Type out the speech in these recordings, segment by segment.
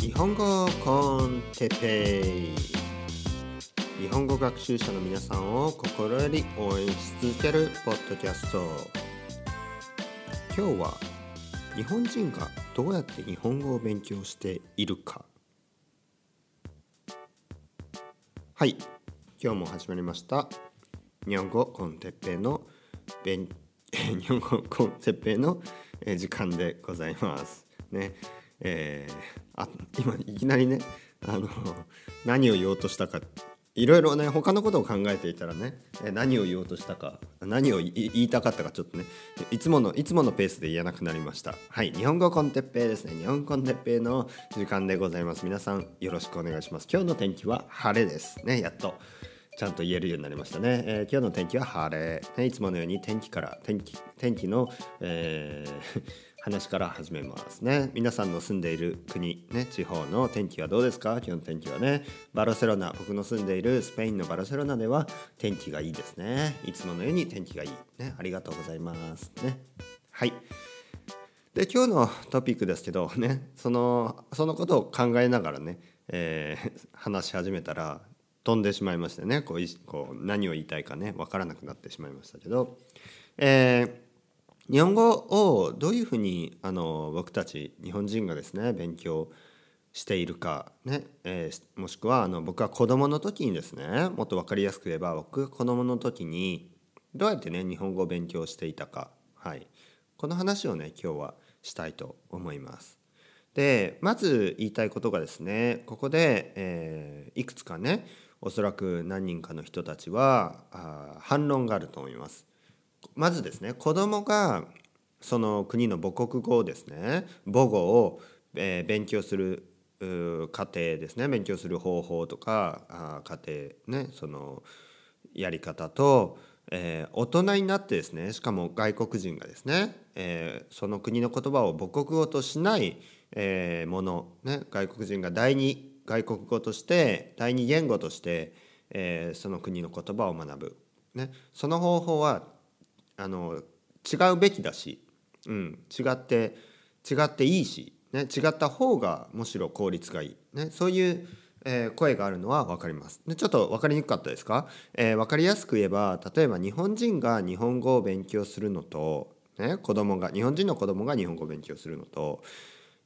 日本語コンテペイ。日本語学習者の皆さんを心より応援し続けるポッドキャスト。今日は日本人がどうやって日本語を勉強しているか。はい。今日も始まりました。日本語コンテッペイの勉 日本語コンテッペイの時間でございます。ね。えー、あ今いきなりねあの何を言おうとしたかいろいろね他のことを考えていたらね何を言おうとしたか何を言いたかったかちょっとねいつものいつものペースで言えなくなりました。はい日本語コンテッペイですね。日本コンテッペイの時間でございます。皆さんよろしくお願いします。今日の天気は晴れですね。やっとちゃんと言えるようになりましたね、えー、今日の天気は晴れ、ね、いつものように天気から天気天気の、えー話から始めますね。皆さんの住んでいる国ね地方の天気はどうですか？今日の天気はねバルセロナ僕の住んでいるスペインのバルセロナでは天気がいいですね。いつものように天気がいい。ねありがとうございます。ね。はい。で今日のトピックですけどねそのそのことを考えながらね、えー、話し始めたら飛んでしまいましてねこうこう何を言いたいかね分からなくなってしまいましたけど、えー日本語をどういうふうにあの僕たち日本人がですね勉強しているかね、えー、もしくはあの僕は子供の時にですねもっと分かりやすく言えば僕が子供の時にどうやってね日本語を勉強していたか、はい、この話をね今日はしたいと思います。でまず言いたいことがですねここで、えー、いくつかねおそらく何人かの人たちはあ反論があると思います。まずですね子供がその国の母国語をですね母語を、えー、勉強する過程ですね勉強する方法とかあ過程ねそのやり方と、えー、大人になってですねしかも外国人がですね、えー、その国の言葉を母国語としない、え、もの、ね、外国人が第二外国語として第二言語として、え、その国の言葉を学ぶ、ね、その方法はあの違うべきだし、うん、違って違っていいし、ね、違った方がむしろ効率がいい、ね、そういう、えー、声があるのは分かります。でちょっと分かりにくかったですか、えー、分かりやすく言えば例えば日本人が日本語を勉強するのと、ね、子供が日本人の子供が日本語を勉強するのと、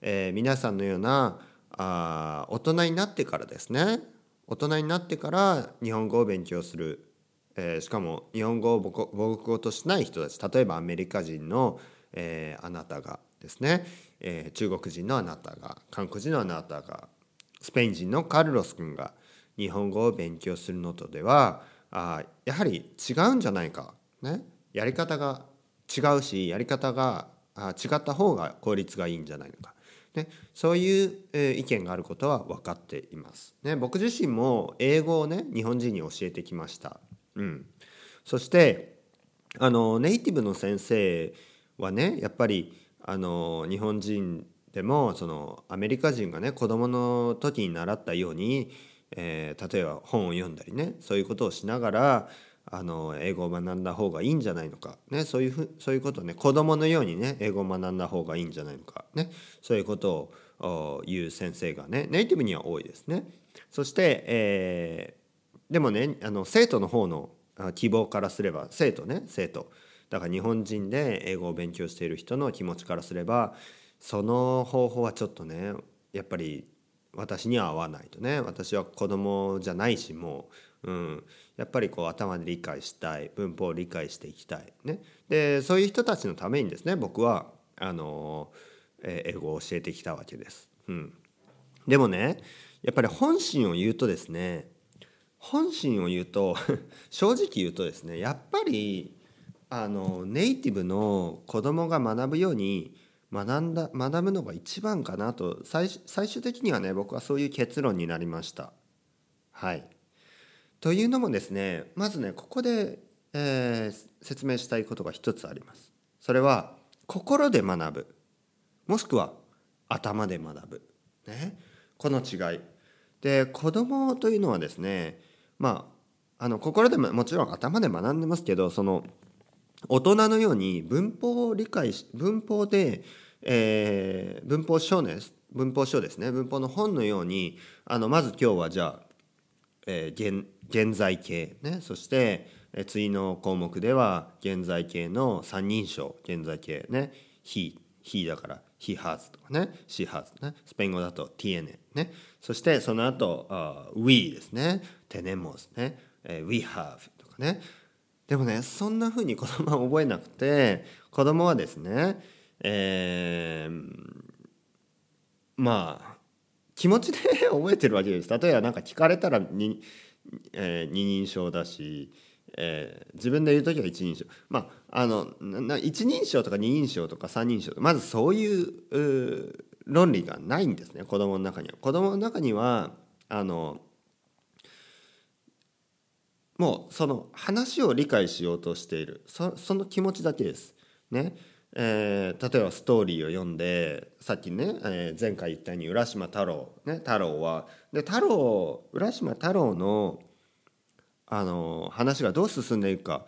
えー、皆さんのようなあ大人になってからですね。大人になってから日本語を勉強する。えー、しかも日本語を母国語としない人たち例えばアメリカ人の、えー、あなたがですね、えー、中国人のあなたが韓国人のあなたがスペイン人のカルロス君が日本語を勉強するのとではあやはり違うんじゃないか、ね、やり方が違うしやり方があ違った方が効率がいいんじゃないのか。ね、そういう、えー、意見があることは分かっています。ね、僕自身も英語をね日本人に教えてきました。うん、そしてあのネイティブの先生はねやっぱりあの日本人でもそのアメリカ人がね子供の時に習ったように、えー、例えば本を読んだりねそういうことをしながらあの英語を学んだ方がいいんじゃないのか、ね、そういうふそういうことをね子供のようにね英語を学んだ方がいいんじゃないのか、ね、そういうことを言う先生がねネイティブには多いですね。そして、えーでもねあの生徒の方の希望からすれば生徒ね生徒。だから日本人で英語を勉強している人の気持ちからすればその方法はちょっとねやっぱり私には合わないとね。私は子供じゃないしもう、うん、やっぱりこう頭で理解したい文法を理解していきたい、ね、でそういう人たちのためにですね僕はあの、え英語を教えてきたわけです。うん、でもねやっぱり本心を言うとですね本心を言うと 正直言うとですねやっぱりあのネイティブの子供が学ぶように学んだ学ぶのが一番かなと最終的にはね僕はそういう結論になりました。はい。というのもですねまずねここで、えー、説明したいことが一つあります。それは心で学ぶもしくは頭で学ぶ。ね、この違い。で子供というのはですねまああの心でももちろん頭で学んでますけどその大人のように文法を理解し文法で、えー、文法書ね文法書ですね文法の本のようにあのまず今日はじゃあ、えー、現現在形ねそして、えー、次の項目では現在形の三人称現在形ね he he だから he has とかね。she has ね。スペイン語だと tiene ね。そしてその後、uh, we ですね。tenemos ね、えー、we have とかね。でもねそんな風に子供は覚えなくて子供はですねえー、まあ気持ちで覚えてるわけです。例えば何か聞かれたらに、えー、二人称だし、えー、自分で言う時は一人称まああのな一人称とか二人称とか三人称まずそういう論理がないんですね子供の中には。子供の中にはあのもうその話を理解しようとしているそその気持ちだけです。ねえー、例えばストーリーを読んでさっきね、えー、前回言ったように浦島太郎、ね、太郎はで太郎浦島太郎のあの話がどう進んでいくか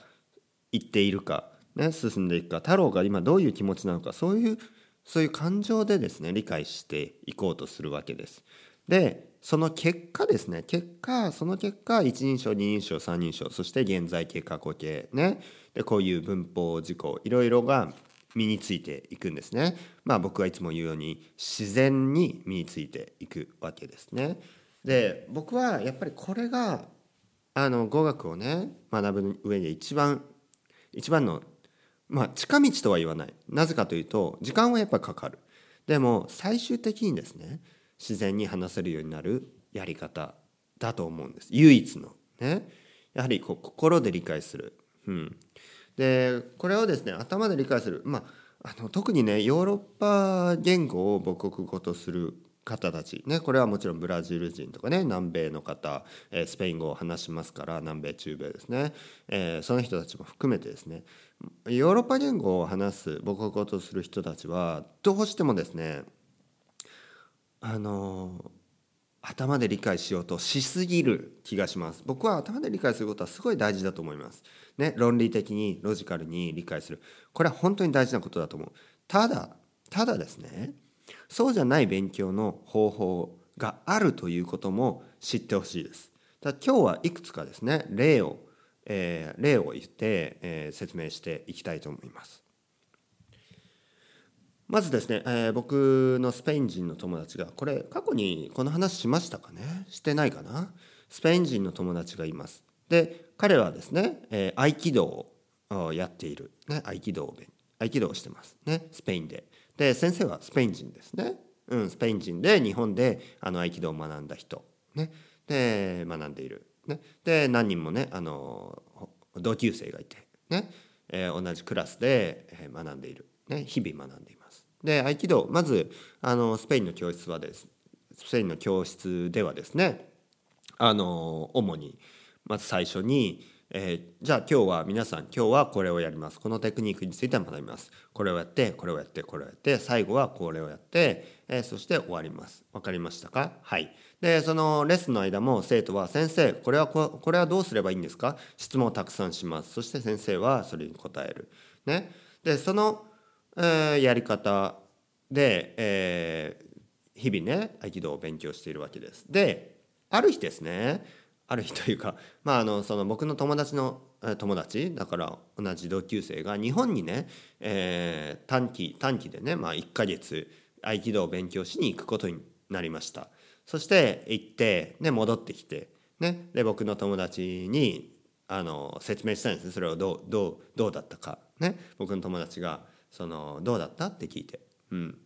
言っているか、ね、進んでいくか太郎が今どういう気持ちなのかそういうそういう感情でですね理解していこうとするわけです。でその結果ですね結果その結果一人称二人称三人称そして現在形過去形ねでこういう文法事項いろいろが身についていくんですね。まあ僕はいつも言うように自然に身についていくわけですね。で僕はやっぱりこれがあの語学をね学ぶ上で一番一番のまあ近道とは言わない。なぜかというと時間はやっぱかかる。でも最終的にですね自然に話せるようになるやり方だと思うんです。唯一のね。やはりこう心で理解する、うん、でこれをですね頭で理解する、まあ、あの特にねヨーロッパ言語を母国語とする方たち、ね、これはもちろんブラジル人とかね南米の方、えー、スペイン語を話しますから南米中米ですね、えー、その人たちも含めてですね。ヨーロッパ言語を話す母国語とする人たちはどうしてもですねあの頭で理解しようとしすぎる気がします。僕は頭で理解することはすごい大事だと思います。ね論理的にロジカルに理解する。これは本当に大事なことだと思う。ただただですねそうじゃない勉強の方法があるということも知ってほしいです。だ今日はいくつかですね例を、えー、例を言って、えー、説明していきたいと思います。まずですね、えー、僕のスペイン人の友達がこれ過去にこの話しましたかね？してないかな？スペイン人の友達がいます。で彼はですね、えー、合気道をやっている、ね、合気道を合気道をしてます。ねスペインで。で先生はスペイン人ですね、うん、スペイン人で日本であの合気道を学んだ人、ね、で学んでいる、ね、で何人もねあの同級生がいて。ね、えー、同じクラスで学んでいる、ね、日々学んでいます。で合気道まずあのスペインの教室はですスペインの教室ではですねあの主にまず最初に、えー、じゃあ今日は皆さん今日はこれをやります。このテクニックについて学びます。これをやってこれをやってこれをやって最後はこれをやって、えー、そして終わります。分かりましたか？はい。でそのレッスンの間も生徒は「先生これはここれはどうすればいいんですか?」質問をたくさんします。そして先生はそれに答える。ね、でそのえー、やり方で、えー、日々ね合気道を勉強しているわけです。である日ですねある日というか、まあ、あのその僕の友達の友達だから同じ同級生が日本にね、えー、短期短期でね、まあ、1ヶ月合気道を勉強しに行くことになりました。そして行って、ね、戻ってきて、ね、で僕の友達にあの説明したんですそれをどうどうどうだったか、ね、僕の友達がそのどうだったって聞いて、うん、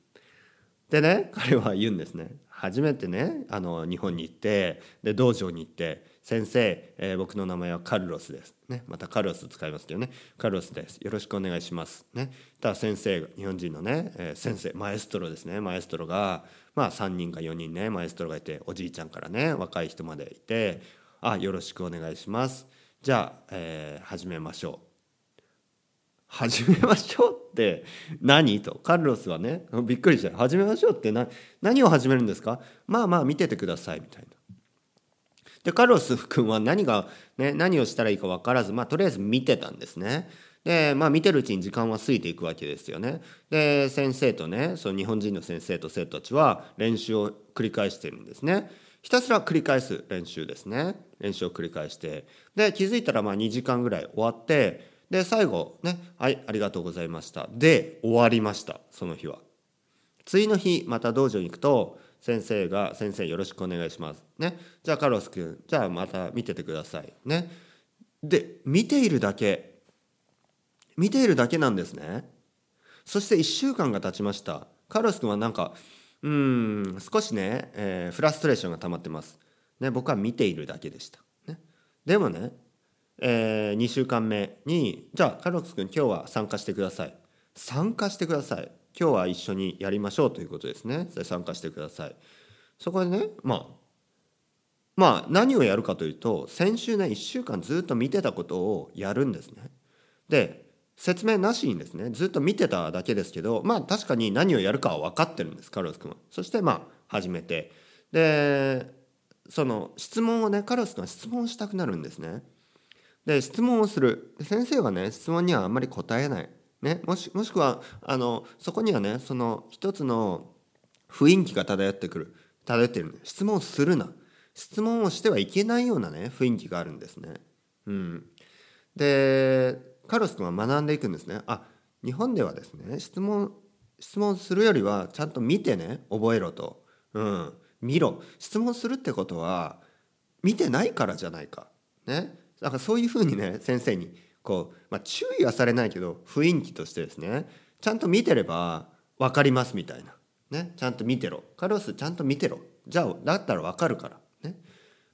でね彼は言うんですね。初めてねあの日本に行ってで道場に行って「先生、えー、僕の名前はカルロスです」ね、またカルロス使いますけどね「カルロスです。よろしくお願いします」ね。ただ先生日本人のね、えー、先生マエストロですね。マエストロがまあ3人か4人ね。マエストロがいておじいちゃんからね若い人までいて「あよろしくお願いします」じゃあ、えー、始めましょう。始めましょうって何？と。カルロスはねびっくりして始めましょうって何何を始めるんですか？まあまあ見ててください。みたいな。でカルロス君は何が、ね、何をしたらいいか分からず、まあ、とりあえず見てたんですね。でまあ見てるうちに時間は過ぎていくわけですよね。で先生とねその日本人の先生と生徒たちは練習を繰り返してるんですね。ひたすら繰り返す練習ですね。練習を繰り返してで気づいたらまあ2時間ぐらい終わってで最後ね「はいありがとうございました」で終わりましたその日は。次の日また道場に行くと先生が「先生よろしくお願いします」ね。じゃあカロス君じゃあまた見ててください。ね。で見ているだけ。見ているだけなんですね。そして1週間が経ちました。カロス君はなんかうん少しね、えー、フラストレーションが溜まってます、ね、僕は見ているだけでした、ね、でもね、えー、2週間目にじゃあカロス君今日は参加してください。参加してください。今日は一緒にやりましょうということですね。参加してください。そこでねまあまあ何をやるかというと先週ね1週間ずっと見てたことをやるんですね。で説明なしにですねずっと見てただけですけどまあ確かに何をやるかは分かってるんですカルロス君は。そしてまあ始めて。でその質問をねカルロス君は質問したくなるんですね。で質問をする。先生はね質問にはあんまり答えない。ね、もしもしくはあのそこにはねその一つの雰囲気が漂ってくる漂ってる質問するな質問をしてはいけないようなね雰囲気があるんですね。うん、でカルロス君は学んでいくんですね。あ日本ではですね質問質問するよりはちゃんと見てね覚えろと。うん、見ろ質問するってことは見てないからじゃないか。ね、だからそういうふうにね先生にこう、まあ、注意はされないけど雰囲気としてですねちゃんと見てれば分かりますみたいな、ね、ちゃんと見てろ。カルロスちゃんと見てろ。じゃあだったら分かるから、ね、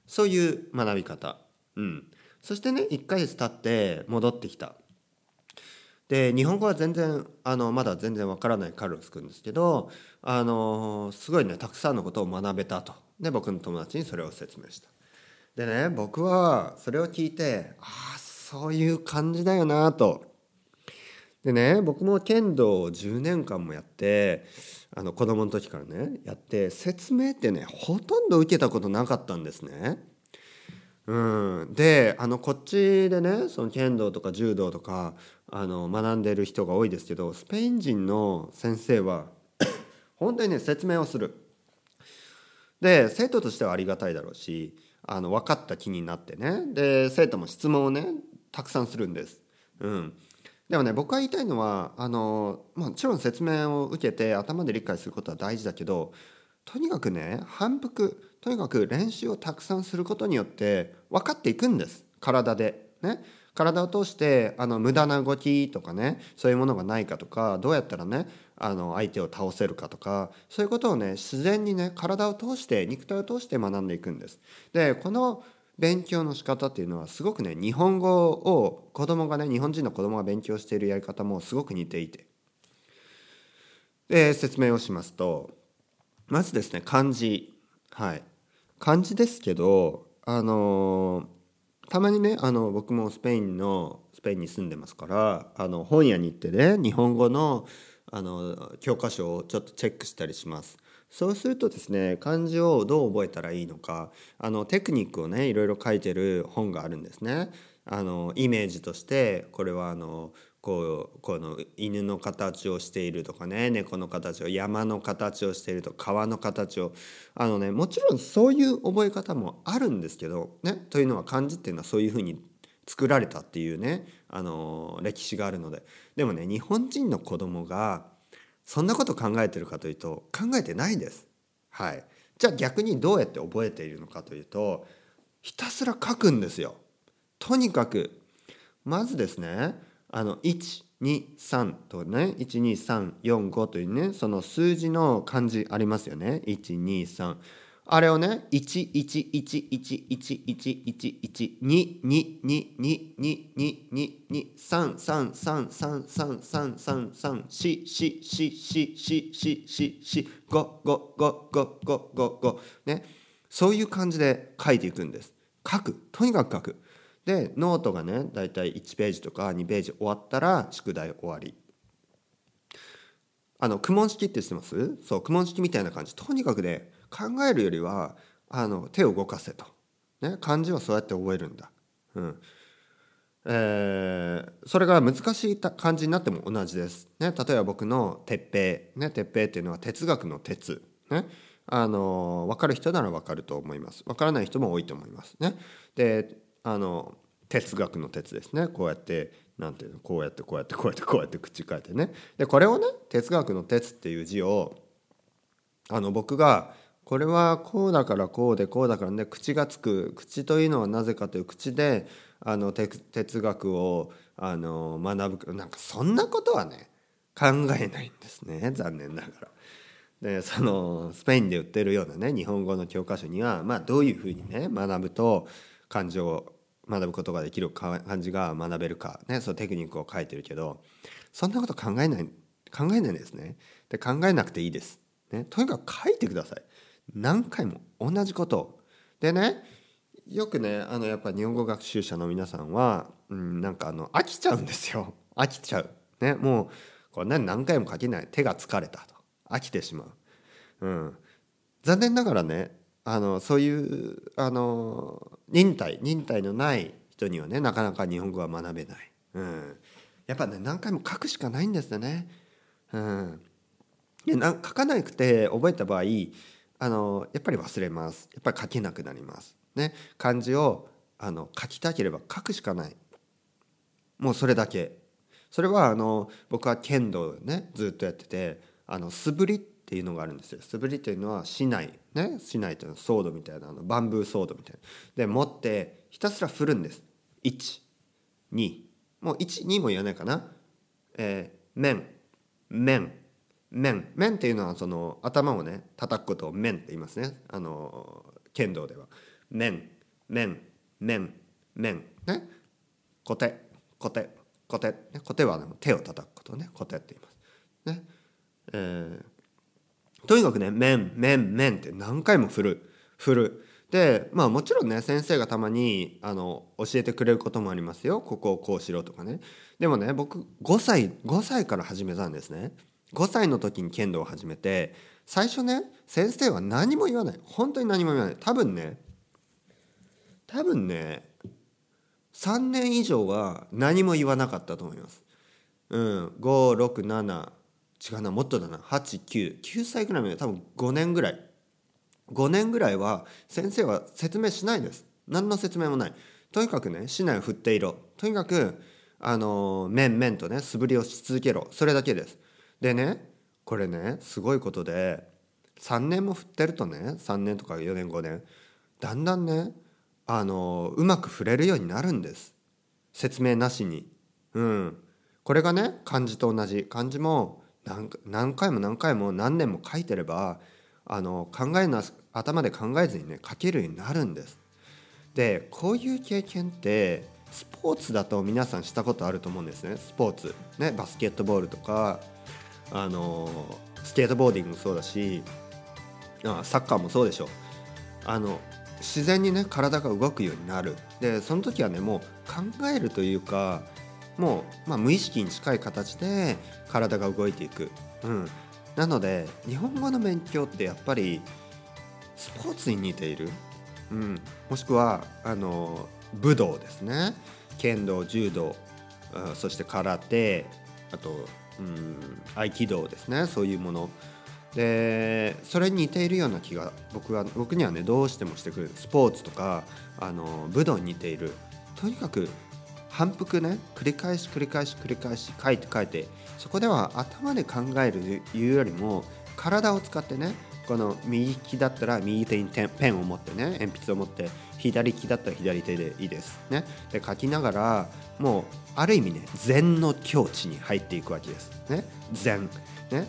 そういう学び方、うん、そしてね1ヶ月経って戻ってきた。で日本語は全然あのまだ全然わからないカルロス君ですけどあのすごいねたくさんのことを学べたと。で僕の友達にそれを説明した。でね僕はそれを聞いてああそういう感じだよなと。でね僕も剣道を10年間もやってあの子供の時からねやって説明ってねほとんど受けたことなかったんですね。うん、であのこっちでねその剣道とか柔道とかあの学んでる人が多いですけどスペイン人の先生は 本当にね説明をする。で生徒としてはありがたいだろうしあの分かった気になってねで生徒も質問をねたくさんするんです。うん、でもね僕が言いたいのはあのもちろん説明を受けて頭で理解することは大事だけどとにかくね反復とにかく練習をたくさんすることによって分かっていくんです体で。ね、体を通してあの無駄な動きとかねそういうものがないかとかどうやったらねあの相手を倒せるかとかそういうことをね自然にね体を通して肉体を通して学んでいくんです。でこの勉強の仕方っていうのはすごくね日本語を子供がね日本人の子供が勉強しているやり方もすごく似ていて。で説明をしますとまずですね漢字。はい。漢字ですけどあのたまにねあの僕もスペインのスペインに住んでますからあの本屋に行ってね日本語のあの教科書をちょっとチェックしたりします。そうするとですね漢字をどう覚えたらいいのかあのテクニックをねいろいろ書いてる本があるんですね。あのイメージとしてこれはあのこうこの犬の形をしているとかね猫の形を山の形をしているとか川の形をあのねもちろんそういう覚え方もあるんですけどねというのは漢字っていうのはそういうふうに作られたっていうねあの歴史があるのででもね日本人の子供がそんなこと考えてるかというと考えてないです。はい、じゃあ逆にどうやって覚えているのかというとひたすら書くんですよ。とにかくまずですねあの123とね12345というねその数字の漢字ありますよね123あれをね、1、1、1、1、1、1、1、1、2、2、2、2、2、2、2、2、3、3、3、3、3、3、3、3、4、4、4、4、4、4、4、5、5、5、5、5、5、5、ね。そういう感じで書いていくんです。書く。とにかく書く。で、ノートがね、だいたい1ページとか2ページ終わったら、宿題終わり。あの、苦問式って知ってますそう、苦問式みたいな感じ。とにかくね、考えるよりはあの手を動かせと、ね、漢字はそうやって覚えるんだ、うん。えー、それが難しい感じになっても同じです。ね、例えば僕の鉄平、ね、鉄平っていうのは哲学の鉄、ね、あの分かる人なら分かると思います。分からない人も多いと思います。ね。であの哲学の鉄ですね。こうやってなんていうのこうやってこうやってこうやってこうやって口変えてね。でこれをね哲学の鉄っていう字をあの僕がこれはこうだからこうでこうだからね口がつく口というのはなぜかという口であの哲学をあの学ぶなんかそんなことはね考えないんですね残念ながら。でそのスペインで売ってるようなね日本語の教科書には、まあ、どういうふうにね学ぶと漢字を学ぶことができる漢字が学べるか、ね、そのテクニックを書いてるけどそんなこと考えない考えないですね。で考えなくていいです。ね、とにかく書いてください。何回も同じこと。でねよくねあのやっぱ日本語学習者の皆さんは、うん、なんかあの飽きちゃうんですよ飽きちゃう。ね、もうこれ、ね、何回も書けない手が疲れたと飽きてしまう。うん、残念ながらねあのそういうあの忍耐忍耐のない人にはねなかなか日本語は学べない。うん、やっぱね何回も書くしかないんですよね。うん、で書かなくて覚えた場合あのやっぱり忘れます。やっぱり書けなくなります。ね、漢字をあの書きたければ書くしかない。もうそれだけ。それはあの僕は剣道ねずっとやっててあの素振りっていうのがあるんですよ。素振りっていうのは市内ね。市内っていうのはソードみたいなあのバンブーソードみたいな。で持ってひたすら振るんです。12もう12も言わないかな。えー、面面面面っていうのはその頭をね叩くことを面って言いますね。あの剣道では。面面面面ね。小手小手小手、ね、小手は手を叩くことをね。小手って言います。ね。えー、とにかくね面面面って何回も振る。振る。でまあもちろんね先生がたまにあの教えてくれることもありますよ。ここをこうしろとかね。でもね僕5歳5歳から始めたんですね。5歳の時に剣道を始めて最初ね先生は何も言わない。本当に何も言わない。多分ね多分ね3年以上は何も言わなかったと思います。うん、567違うなもっとだな。89 9歳ぐらいまで多分5年ぐらい。5年ぐらいは先生は説明しないです。何の説明もない。とにかくね竹刀を振っていろ。とにかくあの面々とね素振りをし続けろ。それだけです。でねこれねすごいことで3年も振ってるとね3年とか4年5年だんだんねあのうまく振れるようになるんです。説明なしに。うん。これがね漢字と同じ。漢字も何回も何回も何年も書いてればあの考えな頭で考えずにね書けるようになるんです。でこういう経験ってスポーツだと皆さんしたことあると思うんですね。スポーツ。ねバスケットボールとかあのスケートボーディングもそうだしあサッカーもそうでしょ。あの自然にね体が動くようになる。でその時はねもう考えるというかもう、まあ、無意識に近い形で体が動いていく、うん、なので日本語の勉強ってやっぱりスポーツに似ている、うん、もしくはあの武道ですね。剣道柔道そして空手あと、うん、合気道ですねそういうもの。でそれに似ているような気が僕は僕にはねどうしてもしてくる。スポーツとかあの武道に似ている。とにかく反復ね繰り返し繰り返し繰り返し書いて書いてそこでは頭で考えるいうよりも体を使ってねこの右利きだったら右手にペンを持ってね鉛筆を持って左利きだったら左手でいいです。ね、で書きながらもうある意味ね禅の境地に入っていくわけです。ね、禅、ね、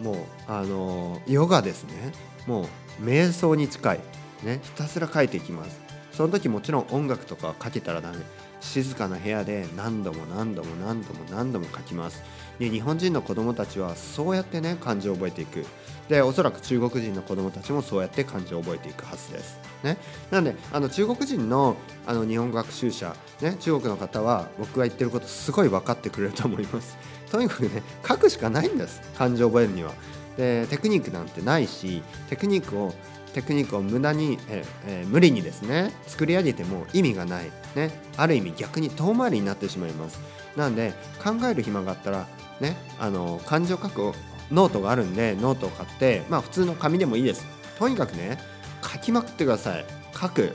もうあのヨガですね。もう瞑想に近い、ね、ひたすら書いていきます。その時もちろん音楽とかかけたらダメ静かな部屋で何度も何度も何度も何度も書きますで日本人の子供たちはそうやってね漢字を覚えていくでおそらく中国人の子供たちもそうやって漢字を覚えていくはずです。ね、なのであの中国人のあの日本語学習者、ね、中国の方は僕が言ってることすごい分かってくれると思います。とにかくね書くしかないんです漢字を覚えるには。でテクニックなんてないしテクニックをテクニックを無駄に、ええ、無理にですね作り上げても意味がない、ね、ある意味逆に遠回りになってしまいます。なんで考える暇があったらねあの漢字を書くノートがあるんでノートを買ってまあ普通の紙でもいいです。とにかくね書きまくってください。書く、ね、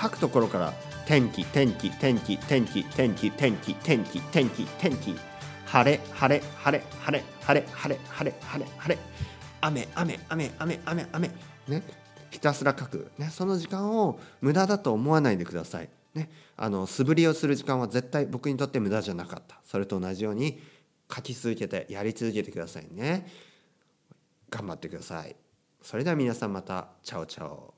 書くところから天気天気天気天気天気天気天気天気天気。晴れ晴れ晴れ晴れ晴れ晴れ晴れ晴れ晴れ。雨雨雨雨雨雨。ね。ひたすら書く、ね、その時間を無駄だと思わないでください、ね、あの素振りをする時間は絶対僕にとって無駄じゃなかった。それと同じように書き続けてやり続けてくださいね。頑張ってください。それでは皆さんまた。チャオチャオ。